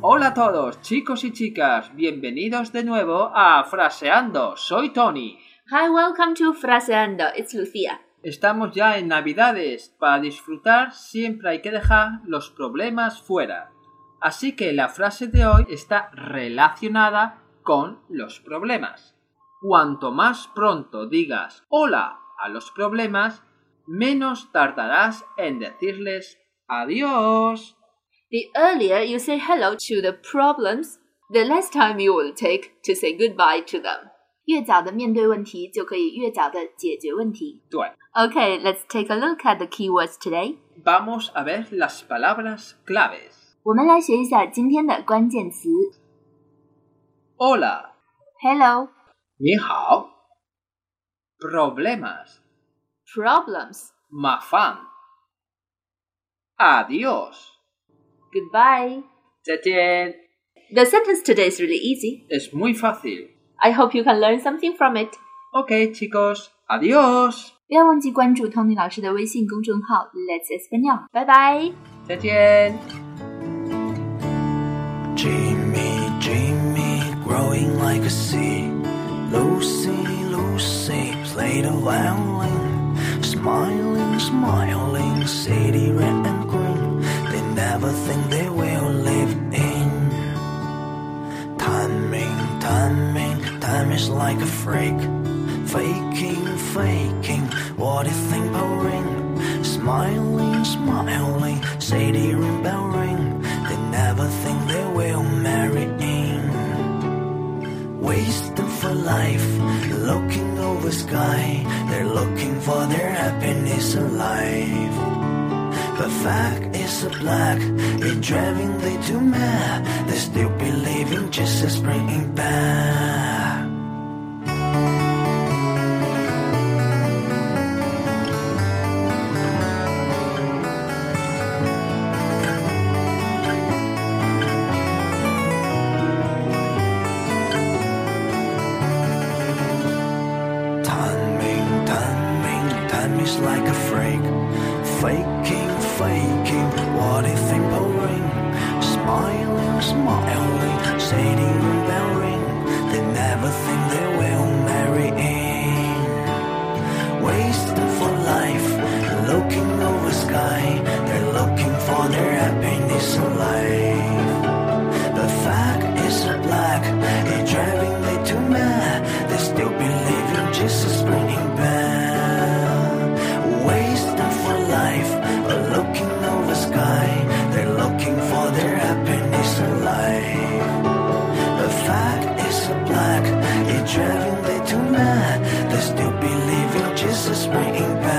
Hola a todos, chicos y chicas, bienvenidos de nuevo a Fraseando. Soy Tony. Hi, welcome to Fraseando. It's Lucia. Estamos ya en Navidades. Para disfrutar siempre hay que dejar los problemas fuera. Así que la frase de hoy está relacionada con los problemas. Cuanto más pronto digas hola a los problemas, menos tardarás en decirles adiós. The earlier you say hello to the problems, the less time you will take to say goodbye to them. 越早的面对问题，就可以越早的解决问题。对。 Okay, let's take a look at the keywords today. Vamos a ver las palabras claves. 我们来学一下今天的关键词。 Hola, Hello, 你好。 Problemas, problems, mafán. Adiós. goodbye. 再见。 The sentence today is really easy. Es muy fácil. I hope you can learn something from it. Ok, chicos, adiós. 不要忘记关注 Tony 老师的微信公众号 Let's Español。拜拜。再见。 Jimmy, Jimmy, growing like a seed. Lucy, violin. Smiling, smiling, city red and green. They never think they will live in. Timing, timing, time is like a freak. Faking, faking, what do you think about ring? Smiling, smiling, city ring bell sky. They're looking for their happiness in life. But fact is a black, it driving they too mad. They still believing Jesus bringing back. Like a freak. Faking, faking, what do you think about ring? Smiling, smiling, saying bell ring. They never think they will marry in. Wasting for life, looking over sky. They're looking for their happiness in life. Bringing back.